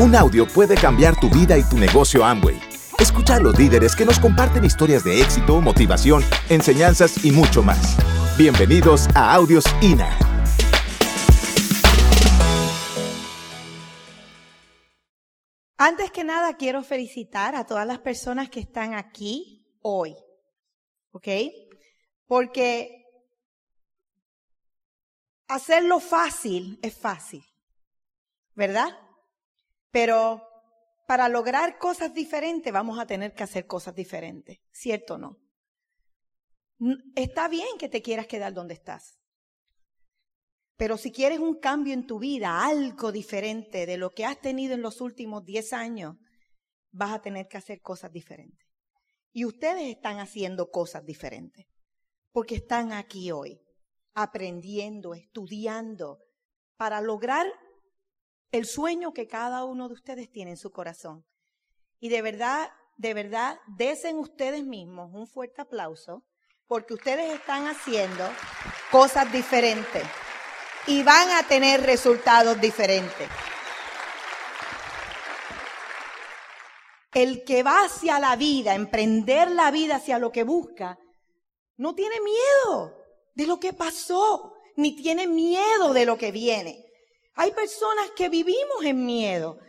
Un audio puede cambiar tu vida y tu negocio Amway. Escucha a los líderes que nos comparten historias de éxito, motivación, enseñanzas y mucho más. Bienvenidos a Audios INA. Antes que nada, quiero felicitar a todas las personas que están aquí hoy. ¿Ok? Porque hacerlo fácil es fácil. ¿Verdad? Pero para lograr cosas diferentes vamos a tener que hacer cosas diferentes, ¿cierto o no? Está bien que te quieras quedar donde estás. Pero si quieres un cambio en tu vida, algo diferente de lo que has tenido en los últimos 10 años, vas a tener que hacer cosas diferentes. Y ustedes están haciendo cosas diferentes, porque están aquí hoy, aprendiendo, estudiando, para lograr el sueño que cada uno de ustedes tiene en su corazón. Y de verdad, de verdad, desen ustedes mismos un fuerte aplauso porque ustedes están haciendo cosas diferentes y van a tener resultados diferentes. El que va hacia la vida, emprender la vida hacia lo que busca, no tiene miedo de lo que pasó, ni tiene miedo de lo que viene. Hay personas que vivimos en miedo.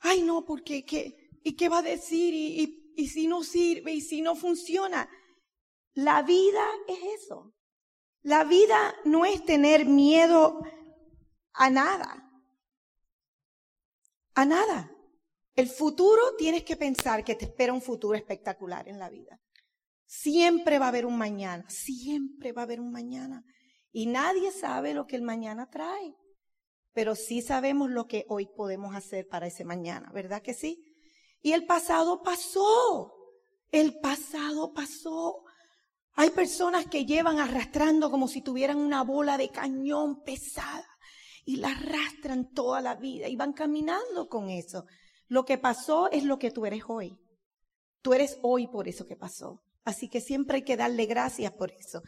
Ay, no, porque qué, ¿y qué va a decir? ¿Y, y si no sirve? ¿Y si no funciona? La vida es eso. La vida no es tener miedo a nada. A nada. El futuro tienes que pensar que te espera un futuro espectacular en la vida. Siempre va a haber un mañana, siempre va a haber un mañana. Y nadie sabe lo que el mañana trae pero sí sabemos lo que hoy podemos hacer para ese mañana, ¿verdad que sí? Y el pasado pasó, el pasado pasó. Hay personas que llevan arrastrando como si tuvieran una bola de cañón pesada y la arrastran toda la vida y van caminando con eso. Lo que pasó es lo que tú eres hoy. Tú eres hoy por eso que pasó. Así que siempre hay que darle gracias por eso.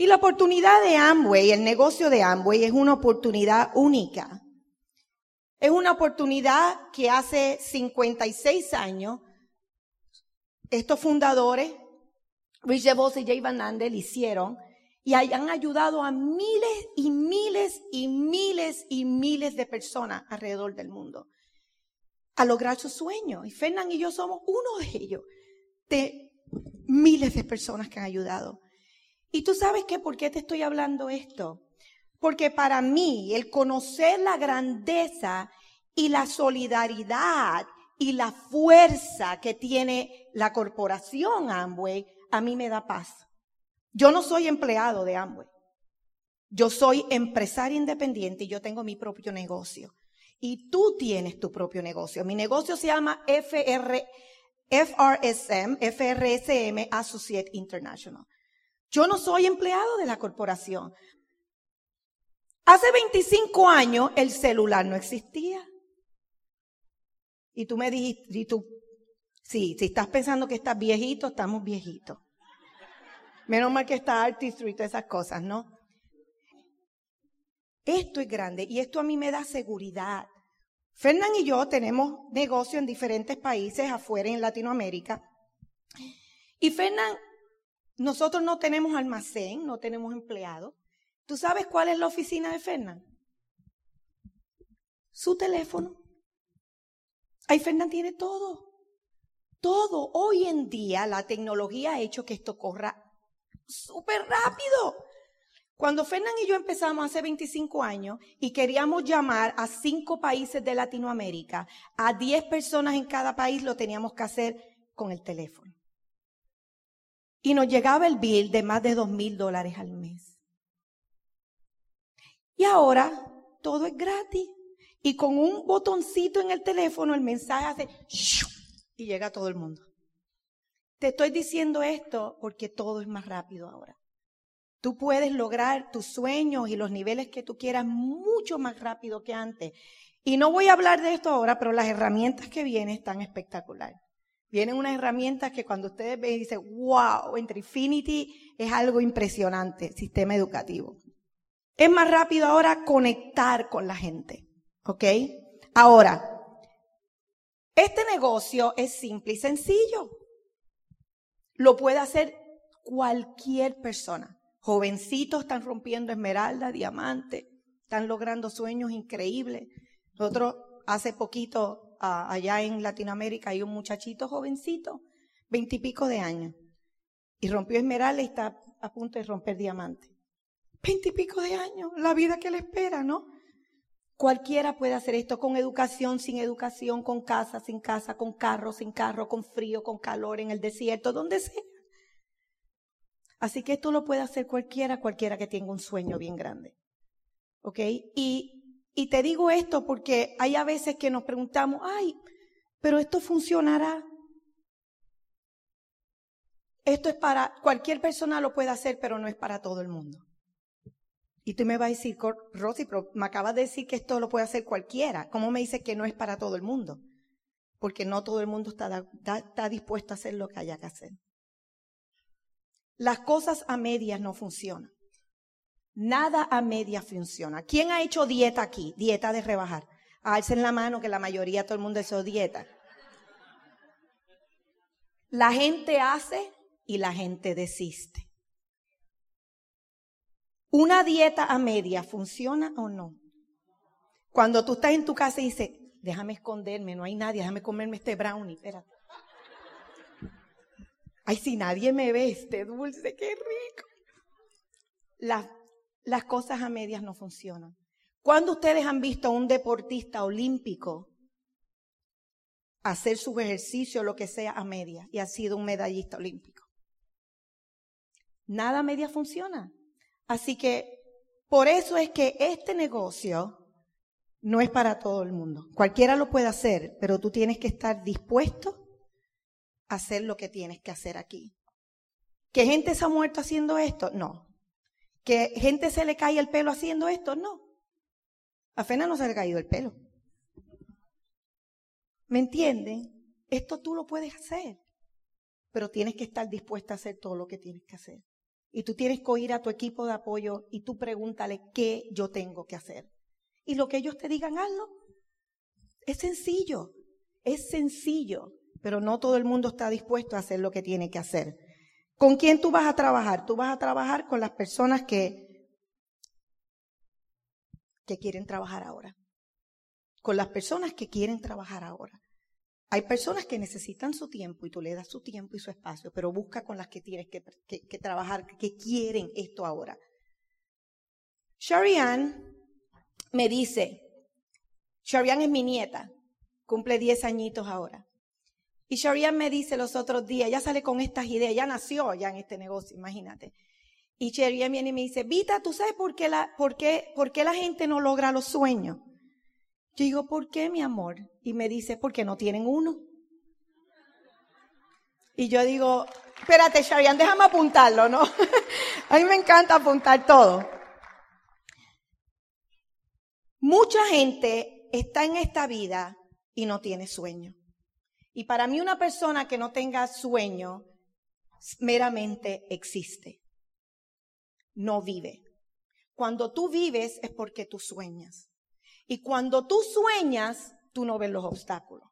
Y la oportunidad de Amway, el negocio de Amway, es una oportunidad única. Es una oportunidad que hace 56 años estos fundadores, Rich DeVos y Jay Van Andel, hicieron y han ayudado a miles y miles y miles y miles de personas alrededor del mundo a lograr sus sueños. Y Fernán y yo somos uno de ellos, de miles de personas que han ayudado. Y tú sabes qué, ¿por qué te estoy hablando esto? Porque para mí el conocer la grandeza y la solidaridad y la fuerza que tiene la corporación Amway, a mí me da paz. Yo no soy empleado de Amway. Yo soy empresaria independiente y yo tengo mi propio negocio. Y tú tienes tu propio negocio. Mi negocio se llama FR, FRSM, FRSM Associate International. Yo no soy empleado de la corporación. Hace 25 años el celular no existía. Y tú me dijiste, y tú, sí, si estás pensando que estás viejito, estamos viejitos. Menos mal que está artistry y todas esas cosas, ¿no? Esto es grande y esto a mí me da seguridad. Fernán y yo tenemos negocio en diferentes países afuera en Latinoamérica. Y Fernán nosotros no tenemos almacén, no tenemos empleados. ¿Tú sabes cuál es la oficina de Fernán? Su teléfono. Ahí Fernán tiene todo. Todo. Hoy en día la tecnología ha hecho que esto corra súper rápido. Cuando Fernán y yo empezamos hace 25 años y queríamos llamar a cinco países de Latinoamérica, a 10 personas en cada país lo teníamos que hacer con el teléfono. Y nos llegaba el bill de más de dos mil dólares al mes. Y ahora todo es gratis. Y con un botoncito en el teléfono el mensaje hace y llega a todo el mundo. Te estoy diciendo esto porque todo es más rápido ahora. Tú puedes lograr tus sueños y los niveles que tú quieras mucho más rápido que antes. Y no voy a hablar de esto ahora, pero las herramientas que vienen están espectaculares. Vienen unas herramientas que cuando ustedes ven dicen, wow, entre Infinity es algo impresionante, sistema educativo. Es más rápido ahora conectar con la gente, ¿ok? Ahora, Este negocio es simple y sencillo. Lo puede hacer cualquier persona. Jovencitos están rompiendo esmeralda, diamante, están logrando sueños increíbles. Nosotros hace poquito allá en Latinoamérica hay un muchachito jovencito, veintipico de años, y rompió esmeralda y está a punto de romper diamante. Veintipico de años, la vida que le espera, ¿no? Cualquiera puede hacer esto con educación, sin educación, con casa, sin casa, con carro, sin carro, con frío, con calor, en el desierto, donde sea. Así que esto lo puede hacer cualquiera, cualquiera que tenga un sueño bien grande. ¿Ok? Y, y te digo esto porque hay a veces que nos preguntamos, ay, pero esto funcionará. Esto es para, cualquier persona lo puede hacer, pero no es para todo el mundo. Y tú me vas a decir, Rosy, pero me acabas de decir que esto lo puede hacer cualquiera. ¿Cómo me dices que no es para todo el mundo? Porque no todo el mundo está, está dispuesto a hacer lo que haya que hacer. Las cosas a medias no funcionan. Nada a medias funciona. ¿Quién ha hecho dieta aquí? Dieta de rebajar. Alcen la mano que la mayoría, todo el mundo hizo dieta. La gente hace y la gente desiste. ¿Una dieta a media funciona o no? Cuando tú estás en tu casa y dices, déjame esconderme, no hay nadie, déjame comerme este brownie, espérate. Ay, si nadie me ve, este dulce, qué rico. Las, las cosas a medias no funcionan. ¿Cuándo ustedes han visto a un deportista olímpico hacer su ejercicio, lo que sea, a medias y ha sido un medallista olímpico? Nada a medias funciona. Así que por eso es que este negocio no es para todo el mundo. Cualquiera lo puede hacer, pero tú tienes que estar dispuesto a hacer lo que tienes que hacer aquí. ¿Que gente se ha muerto haciendo esto? No. ¿Que gente se le cae el pelo haciendo esto? No. A no se le ha caído el pelo. ¿Me entienden? Esto tú lo puedes hacer, pero tienes que estar dispuesta a hacer todo lo que tienes que hacer. Y tú tienes que oír a tu equipo de apoyo y tú pregúntale qué yo tengo que hacer. Y lo que ellos te digan, hazlo. Es sencillo, es sencillo, pero no todo el mundo está dispuesto a hacer lo que tiene que hacer. ¿Con quién tú vas a trabajar? Tú vas a trabajar con las personas que, que quieren trabajar ahora. Con las personas que quieren trabajar ahora. Hay personas que necesitan su tiempo y tú le das su tiempo y su espacio, pero busca con las que tienes que, trabajar, que quieren esto ahora. Sharian me dice, Sharian es mi nieta, cumple 10 añitos ahora. Y Sharian me dice los otros días, ya sale con estas ideas, ya nació ya en este negocio, imagínate. Y Sharian viene y me dice, Vita, ¿tú sabes por qué la, por qué, por qué la gente no logra los sueños? Yo digo, ¿por qué, mi amor? Y me dice, porque no tienen uno. Y yo digo, espérate, Sharian, déjame apuntarlo, ¿no? A mí me encanta apuntar todo. Mucha gente está en esta vida y no tiene sueño. Y para mí una persona que no tenga sueño meramente existe. No vive. Cuando tú vives es porque tú sueñas. Y cuando tú sueñas, tú no ves los obstáculos.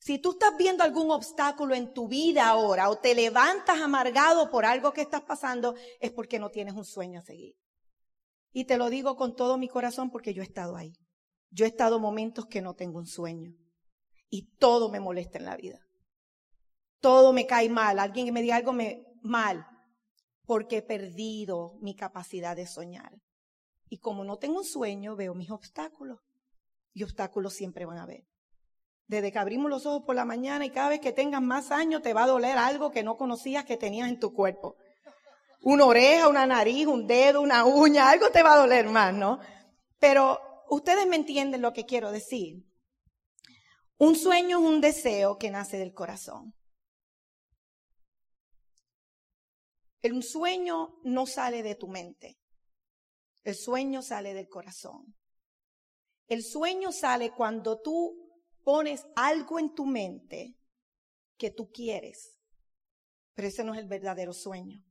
Si tú estás viendo algún obstáculo en tu vida ahora o te levantas amargado por algo que estás pasando, es porque no tienes un sueño a seguir. Y te lo digo con todo mi corazón porque yo he estado ahí. Yo he estado momentos que no tengo un sueño. Y todo me molesta en la vida. Todo me cae mal. Alguien que me diga algo mal. Porque he perdido mi capacidad de soñar. Y como no tengo un sueño, veo mis obstáculos. Y obstáculos siempre van a haber. Desde que abrimos los ojos por la mañana y cada vez que tengas más años te va a doler algo que no conocías que tenías en tu cuerpo. Una oreja, una nariz, un dedo, una uña, algo te va a doler más, ¿no? Pero ustedes me entienden lo que quiero decir. Un sueño es un deseo que nace del corazón. El sueño no sale de tu mente. El sueño sale del corazón. El sueño sale cuando tú pones algo en tu mente que tú quieres, pero ese no es el verdadero sueño.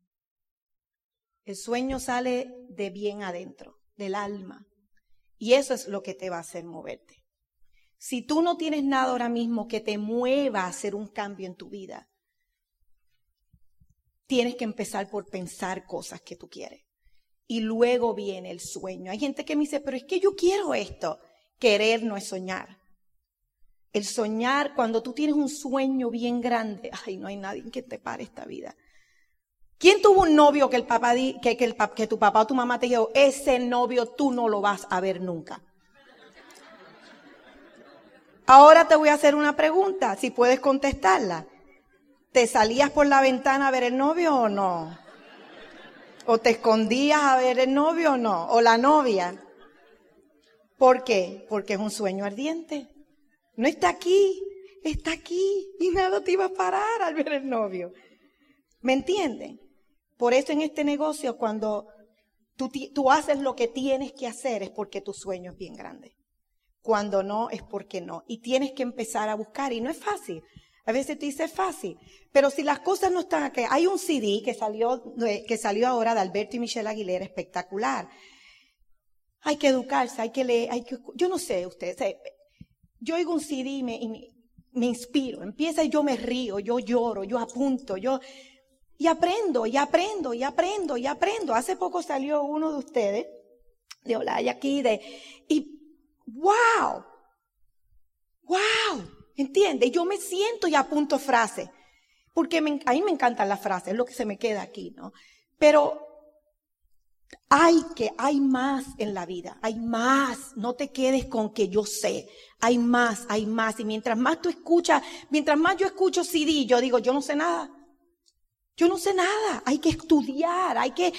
El sueño sale de bien adentro, del alma, y eso es lo que te va a hacer moverte. Si tú no tienes nada ahora mismo que te mueva a hacer un cambio en tu vida, tienes que empezar por pensar cosas que tú quieres. Y luego viene el sueño. Hay gente que me dice, pero es que yo quiero esto. Querer no es soñar. El soñar, cuando tú tienes un sueño bien grande, ay, no hay nadie que te pare esta vida. ¿Quién tuvo un novio que, el papá que, que, el, que tu papá o tu mamá te dijo, ese novio tú no lo vas a ver nunca? Ahora te voy a hacer una pregunta, si puedes contestarla. ¿Te salías por la ventana a ver el novio o no? ¿O te escondías a ver el novio o no? ¿O la novia? ¿Por qué? Porque es un sueño ardiente. No está aquí, está aquí y nada te iba a parar al ver el novio. ¿Me entienden? Por eso en este negocio, cuando tú, tú, haces lo que tienes que hacer, es porque tu sueño es bien grande. Cuando no, es porque no. Y tienes que empezar a buscar. Y no es fácil. A veces te dice fácil. Pero si las cosas no están aquí, hay un CD que salió, que salió ahora de Alberto y Michelle Aguilera, espectacular. Hay que educarse, hay que leer, hay que, yo no sé, ustedes, yo oigo un CD y me, y me inspiro. Empieza y yo me río, yo lloro, yo apunto, yo, y aprendo, y aprendo, y aprendo, y aprendo. Hace poco salió uno de ustedes, de Olaya aquí, de, y wow, wow, ¿entiende? Yo me siento y apunto frases, porque a mí me encantan las frases, es lo que se me queda aquí, ¿no? Pero hay que, hay más en la vida, hay más. No te quedes con que yo sé. Hay más, hay más. Y mientras más tú escuchas, mientras más yo escucho CD, yo digo, yo no sé nada. Yo no sé nada, hay que estudiar, hay que...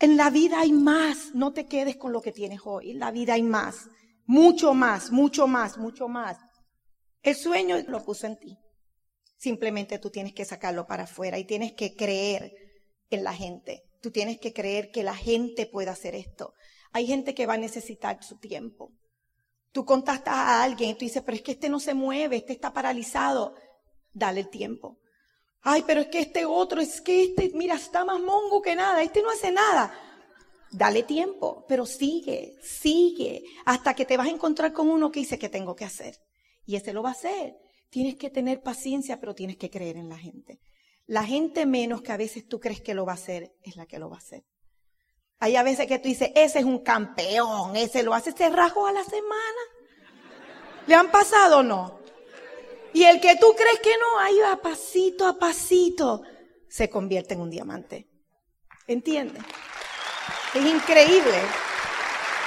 En la vida hay más, no te quedes con lo que tienes hoy, en la vida hay más, mucho más, mucho más, mucho más. El sueño lo puso en ti. Simplemente tú tienes que sacarlo para afuera y tienes que creer en la gente. Tú tienes que creer que la gente puede hacer esto. Hay gente que va a necesitar su tiempo. Tú contactas a alguien y tú dices, pero es que este no se mueve, este está paralizado. Dale el tiempo. Ay, pero es que este otro, es que este, mira, está más mongo que nada, este no hace nada. Dale tiempo, pero sigue, sigue, hasta que te vas a encontrar con uno que dice que tengo que hacer. Y ese lo va a hacer. Tienes que tener paciencia, pero tienes que creer en la gente. La gente menos que a veces tú crees que lo va a hacer, es la que lo va a hacer. Hay a veces que tú dices, ese es un campeón, ese lo hace, se rajo a la semana. ¿Le han pasado o no? Y el que tú crees que no, ahí va pasito a pasito, se convierte en un diamante. ¿Entiendes? Es increíble,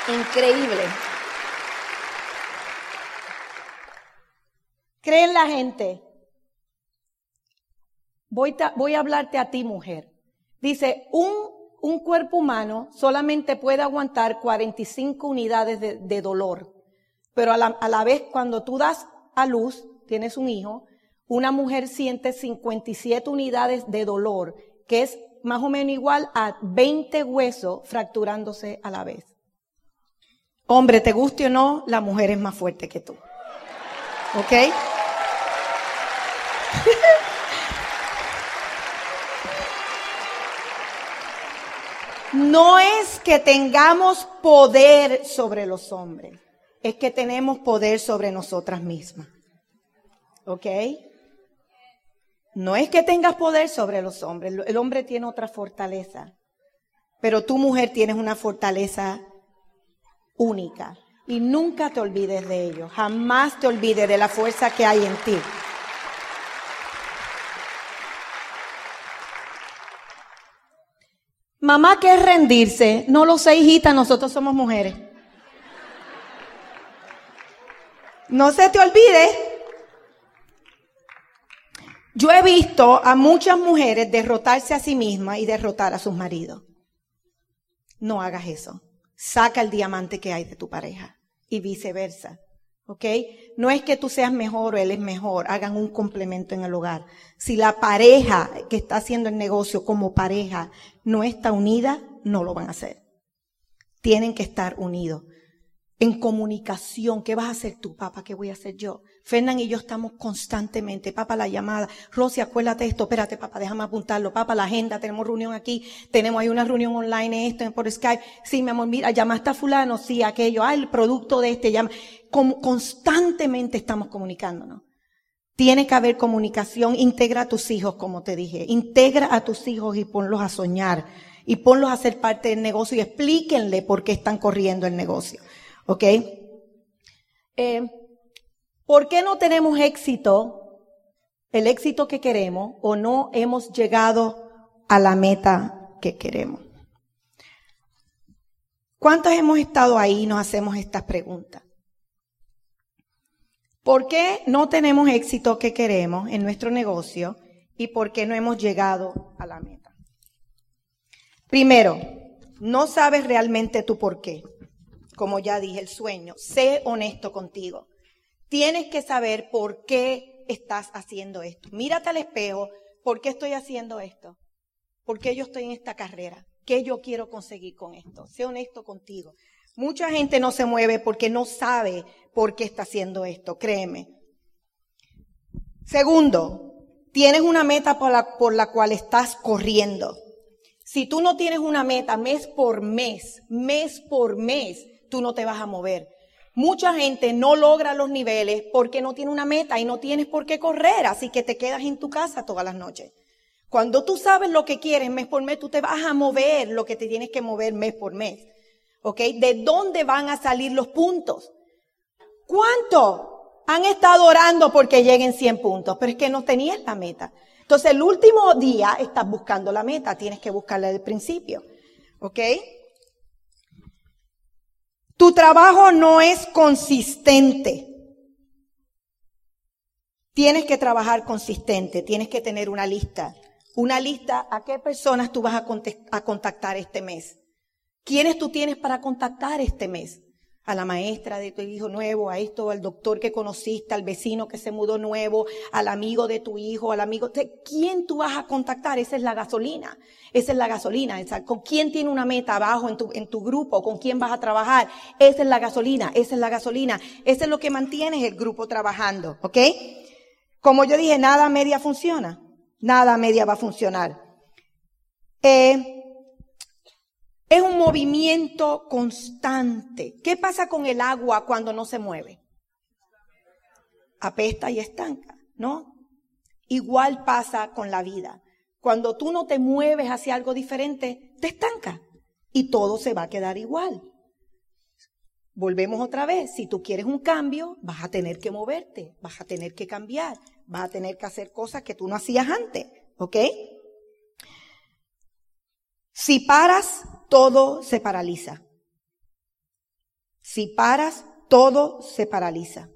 increíble. Creen la gente. Voy, voy, a hablarte a ti, mujer. Dice, un, un, cuerpo humano solamente puede aguantar 45 unidades de, de dolor, pero a la, a la, vez cuando tú das a luz, tienes un hijo, una mujer siente 57 unidades de dolor, que es más o menos igual a 20 huesos fracturándose a la vez. Hombre, te guste o no, la mujer es más fuerte que tú. ¿Ok? No es que tengamos poder sobre los hombres, es que tenemos poder sobre nosotras mismas. ¿Ok? No es que tengas poder sobre los hombres, el hombre tiene otra fortaleza, pero tu mujer tienes una fortaleza única y nunca te olvides de ello, jamás te olvides de la fuerza que hay en ti. Mamá, ¿qué es rendirse? No lo sé, hijita, nosotros somos mujeres. No se te olvide yo he visto a muchas mujeres derrotarse a sí mismas y derrotar a sus maridos. No hagas eso. Saca el diamante que hay de tu pareja y viceversa. ¿Ok? No es que tú seas mejor o él es mejor, hagan un complemento en el hogar. Si la pareja que está haciendo el negocio como pareja no está unida, no lo van a hacer. Tienen que estar unidos. En comunicación. ¿Qué vas a hacer tú, papá? ¿Qué voy a hacer yo? Fernán y yo estamos constantemente, papá, la llamada. Rosy, acuérdate esto, espérate, papá, déjame apuntarlo. Papá, la agenda, tenemos reunión aquí, tenemos ahí una reunión online, esto, por Skype. Sí, mi amor, mira, llamaste a fulano, sí, aquello, ah, el producto de este, llama. Como constantemente estamos comunicándonos. Tiene que haber comunicación, integra a tus hijos, como te dije. Integra a tus hijos y ponlos a soñar. Y ponlos a ser parte del negocio y explíquenle por qué están corriendo el negocio. ¿Ok? Eh, ¿Por qué no tenemos éxito, el éxito que queremos, o no hemos llegado a la meta que queremos? ¿Cuántos hemos estado ahí y nos hacemos estas preguntas? ¿Por qué no tenemos éxito que queremos en nuestro negocio y por qué no hemos llegado a la meta? Primero, no sabes realmente tu por qué como ya dije, el sueño. Sé honesto contigo. Tienes que saber por qué estás haciendo esto. Mírate al espejo. ¿Por qué estoy haciendo esto? ¿Por qué yo estoy en esta carrera? ¿Qué yo quiero conseguir con esto? Sé honesto contigo. Mucha gente no se mueve porque no sabe por qué está haciendo esto, créeme. Segundo, tienes una meta por la, por la cual estás corriendo. Si tú no tienes una meta mes por mes, mes por mes, tú no te vas a mover. Mucha gente no logra los niveles porque no tiene una meta y no tienes por qué correr, así que te quedas en tu casa todas las noches. Cuando tú sabes lo que quieres mes por mes, tú te vas a mover lo que te tienes que mover mes por mes. ¿Ok? ¿De dónde van a salir los puntos? ¿Cuánto han estado orando porque lleguen 100 puntos? Pero es que no tenías la meta. Entonces el último día estás buscando la meta, tienes que buscarla del principio. ¿Ok? Tu trabajo no es consistente. Tienes que trabajar consistente, tienes que tener una lista. Una lista a qué personas tú vas a, contactar este mes. ¿Quiénes tú tienes para contactar este mes? A la maestra de tu hijo nuevo, a esto, al doctor que conociste, al vecino que se mudó nuevo, al amigo de tu hijo, al amigo. ¿Quién tú vas a contactar? Esa es la gasolina. Esa es la gasolina. ¿Con quién tiene una meta abajo en tu, en tu grupo? ¿Con quién vas a trabajar? Esa es la gasolina. Esa es la gasolina. Esa es lo que mantienes el grupo trabajando. ¿Ok? Como yo dije, nada media funciona. Nada media va a funcionar. Eh, es un movimiento constante. ¿Qué pasa con el agua cuando no se mueve? Apesta y estanca, ¿no? Igual pasa con la vida. Cuando tú no te mueves hacia algo diferente, te estanca y todo se va a quedar igual. Volvemos otra vez, si tú quieres un cambio, vas a tener que moverte, vas a tener que cambiar, vas a tener que hacer cosas que tú no hacías antes, ¿ok? Si paras, todo se paraliza. Si paras, todo se paraliza.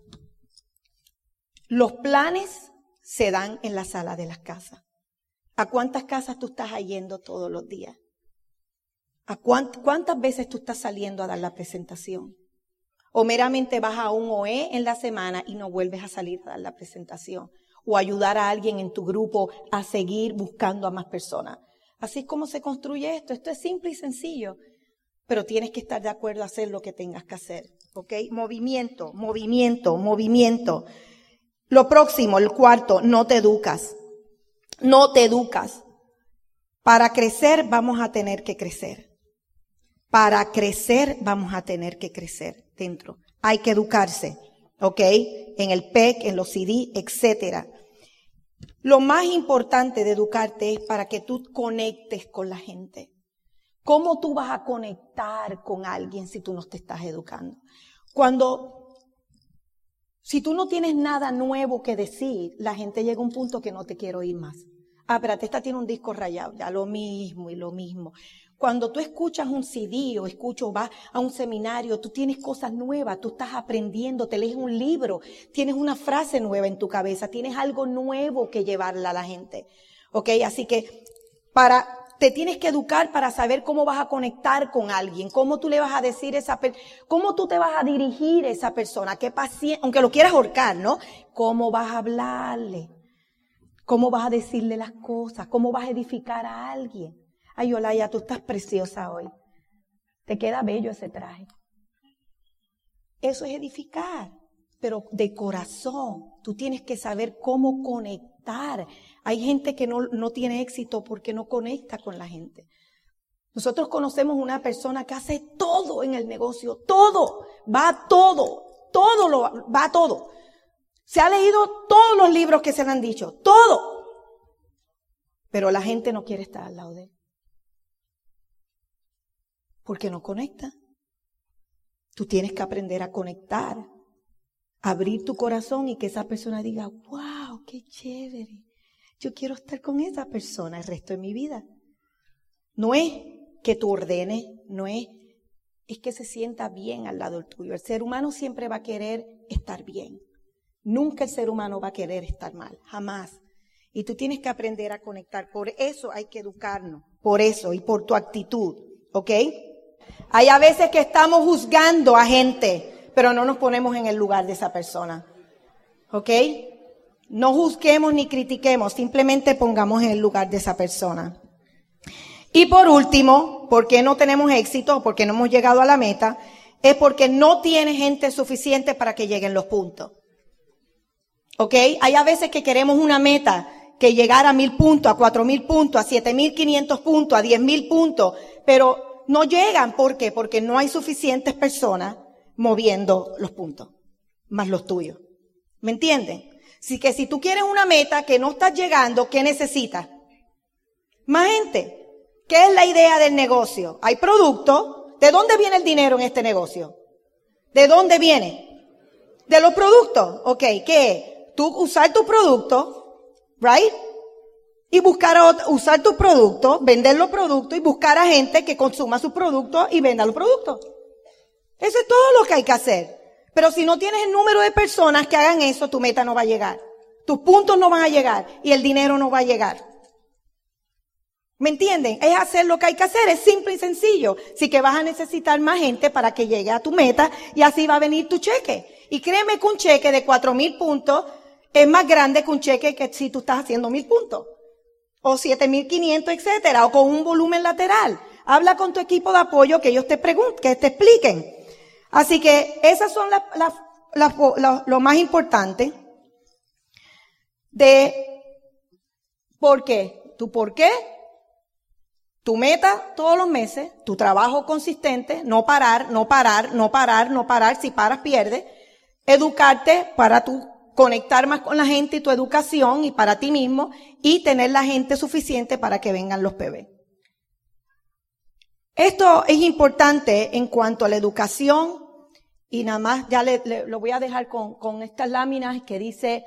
Los planes se dan en la sala de las casas. ¿A cuántas casas tú estás yendo todos los días? ¿A cuántas veces tú estás saliendo a dar la presentación? O meramente vas a un OE en la semana y no vuelves a salir a dar la presentación. O ayudar a alguien en tu grupo a seguir buscando a más personas. Así es como se construye esto. Esto es simple y sencillo, pero tienes que estar de acuerdo a hacer lo que tengas que hacer. ¿Ok? Movimiento, movimiento, movimiento. Lo próximo, el cuarto, no te educas. No te educas. Para crecer vamos a tener que crecer. Para crecer vamos a tener que crecer dentro. Hay que educarse, ¿ok? En el PEC, en los CD, etcétera. Lo más importante de educarte es para que tú conectes con la gente. ¿Cómo tú vas a conectar con alguien si tú no te estás educando? Cuando, si tú no tienes nada nuevo que decir, la gente llega a un punto que no te quiero oír más. Ah, espérate, esta tiene un disco rayado, ya lo mismo y lo mismo. Cuando tú escuchas un CD o escucho, vas a un seminario, tú tienes cosas nuevas, tú estás aprendiendo, te lees un libro, tienes una frase nueva en tu cabeza, tienes algo nuevo que llevarle a la gente. ¿Ok? Así que para, te tienes que educar para saber cómo vas a conectar con alguien, cómo tú le vas a decir esa cómo tú te vas a dirigir a esa persona, qué paciente, aunque lo quieras ahorcar, ¿no? ¿Cómo vas a hablarle? ¿Cómo vas a decirle las cosas? ¿Cómo vas a edificar a alguien? Ay, Olaya, tú estás preciosa hoy. Te queda bello ese traje. Eso es edificar, pero de corazón. Tú tienes que saber cómo conectar. Hay gente que no, no tiene éxito porque no conecta con la gente. Nosotros conocemos una persona que hace todo en el negocio, todo, va todo, todo lo va todo. Se ha leído todos los libros que se le han dicho, todo. Pero la gente no quiere estar al lado de él. Porque no conecta. Tú tienes que aprender a conectar, abrir tu corazón y que esa persona diga, wow, qué chévere. Yo quiero estar con esa persona el resto de mi vida. No es que tú ordenes, no es, es que se sienta bien al lado tuyo. El ser humano siempre va a querer estar bien. Nunca el ser humano va a querer estar mal, jamás. Y tú tienes que aprender a conectar. Por eso hay que educarnos, por eso y por tu actitud, ¿ok? Hay a veces que estamos juzgando a gente, pero no nos ponemos en el lugar de esa persona, ¿ok? No juzguemos ni critiquemos, simplemente pongamos en el lugar de esa persona. Y por último, ¿por qué no tenemos éxito? ¿Por qué no hemos llegado a la meta? Es porque no tiene gente suficiente para que lleguen los puntos. ¿Ok? Hay a veces que queremos una meta que llegar a mil puntos, a cuatro mil puntos, a siete mil quinientos puntos, a diez mil puntos, pero no llegan. ¿Por qué? Porque no hay suficientes personas moviendo los puntos, más los tuyos. ¿Me entienden? Así que si tú quieres una meta que no estás llegando, ¿qué necesitas? Más gente. ¿Qué es la idea del negocio? Hay productos. ¿De dónde viene el dinero en este negocio? ¿De dónde viene? De los productos. Ok, ¿qué? Tú usar tu producto, right? Y buscar usar tu producto, vender los productos y buscar a gente que consuma sus productos y venda los productos. Eso es todo lo que hay que hacer. Pero si no tienes el número de personas que hagan eso, tu meta no va a llegar. Tus puntos no van a llegar y el dinero no va a llegar. ¿Me entienden? Es hacer lo que hay que hacer, es simple y sencillo. Sí que vas a necesitar más gente para que llegue a tu meta y así va a venir tu cheque. Y créeme que un cheque de cuatro mil puntos es más grande que un cheque que si tú estás haciendo mil puntos. O siete mil quinientos, etcétera, o con un volumen lateral. Habla con tu equipo de apoyo que ellos te pregunten, que te expliquen. Así que esas son las, lo más importante de por qué. ¿Tu por qué? Tu meta todos los meses, tu trabajo consistente, no parar, no parar, no parar, no parar, si paras pierdes. Educarte para tu conectar más con la gente y tu educación y para ti mismo y tener la gente suficiente para que vengan los PB. Esto es importante en cuanto a la educación y nada más ya lo voy a dejar con, con estas láminas que dice,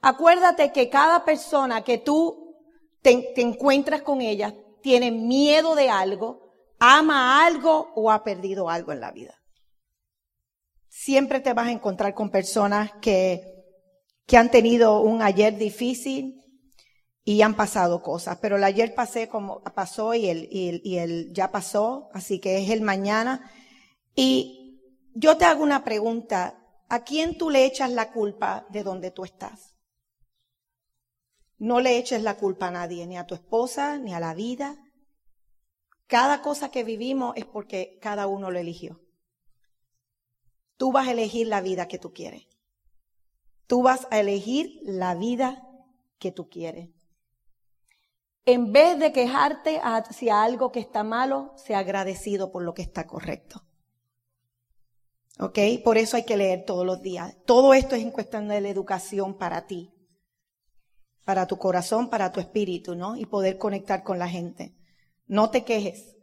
acuérdate que cada persona que tú te, te encuentras con ella tiene miedo de algo, ama algo o ha perdido algo en la vida. Siempre te vas a encontrar con personas que, que han tenido un ayer difícil y han pasado cosas, pero el ayer pasé como pasó y el, y el, y el ya pasó, así que es el mañana. Y yo te hago una pregunta, ¿a quién tú le echas la culpa de donde tú estás? No le eches la culpa a nadie, ni a tu esposa, ni a la vida. Cada cosa que vivimos es porque cada uno lo eligió. Tú vas a elegir la vida que tú quieres. Tú vas a elegir la vida que tú quieres. En vez de quejarte hacia algo que está malo, sea agradecido por lo que está correcto. ¿Ok? Por eso hay que leer todos los días. Todo esto es en cuestión de la educación para ti para tu corazón, para tu espíritu, ¿no? Y poder conectar con la gente. No te quejes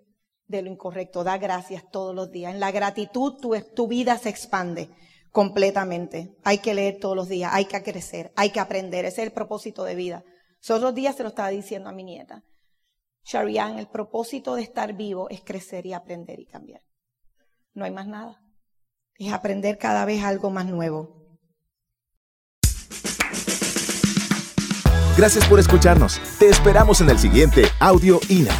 de lo incorrecto, da gracias todos los días. En la gratitud tu, tu vida se expande completamente. Hay que leer todos los días, hay que crecer, hay que aprender. Ese es el propósito de vida. Esos dos días se lo estaba diciendo a mi nieta. Sharian, el propósito de estar vivo es crecer y aprender y cambiar. No hay más nada. Es aprender cada vez algo más nuevo. Gracias por escucharnos. Te esperamos en el siguiente Audio INA.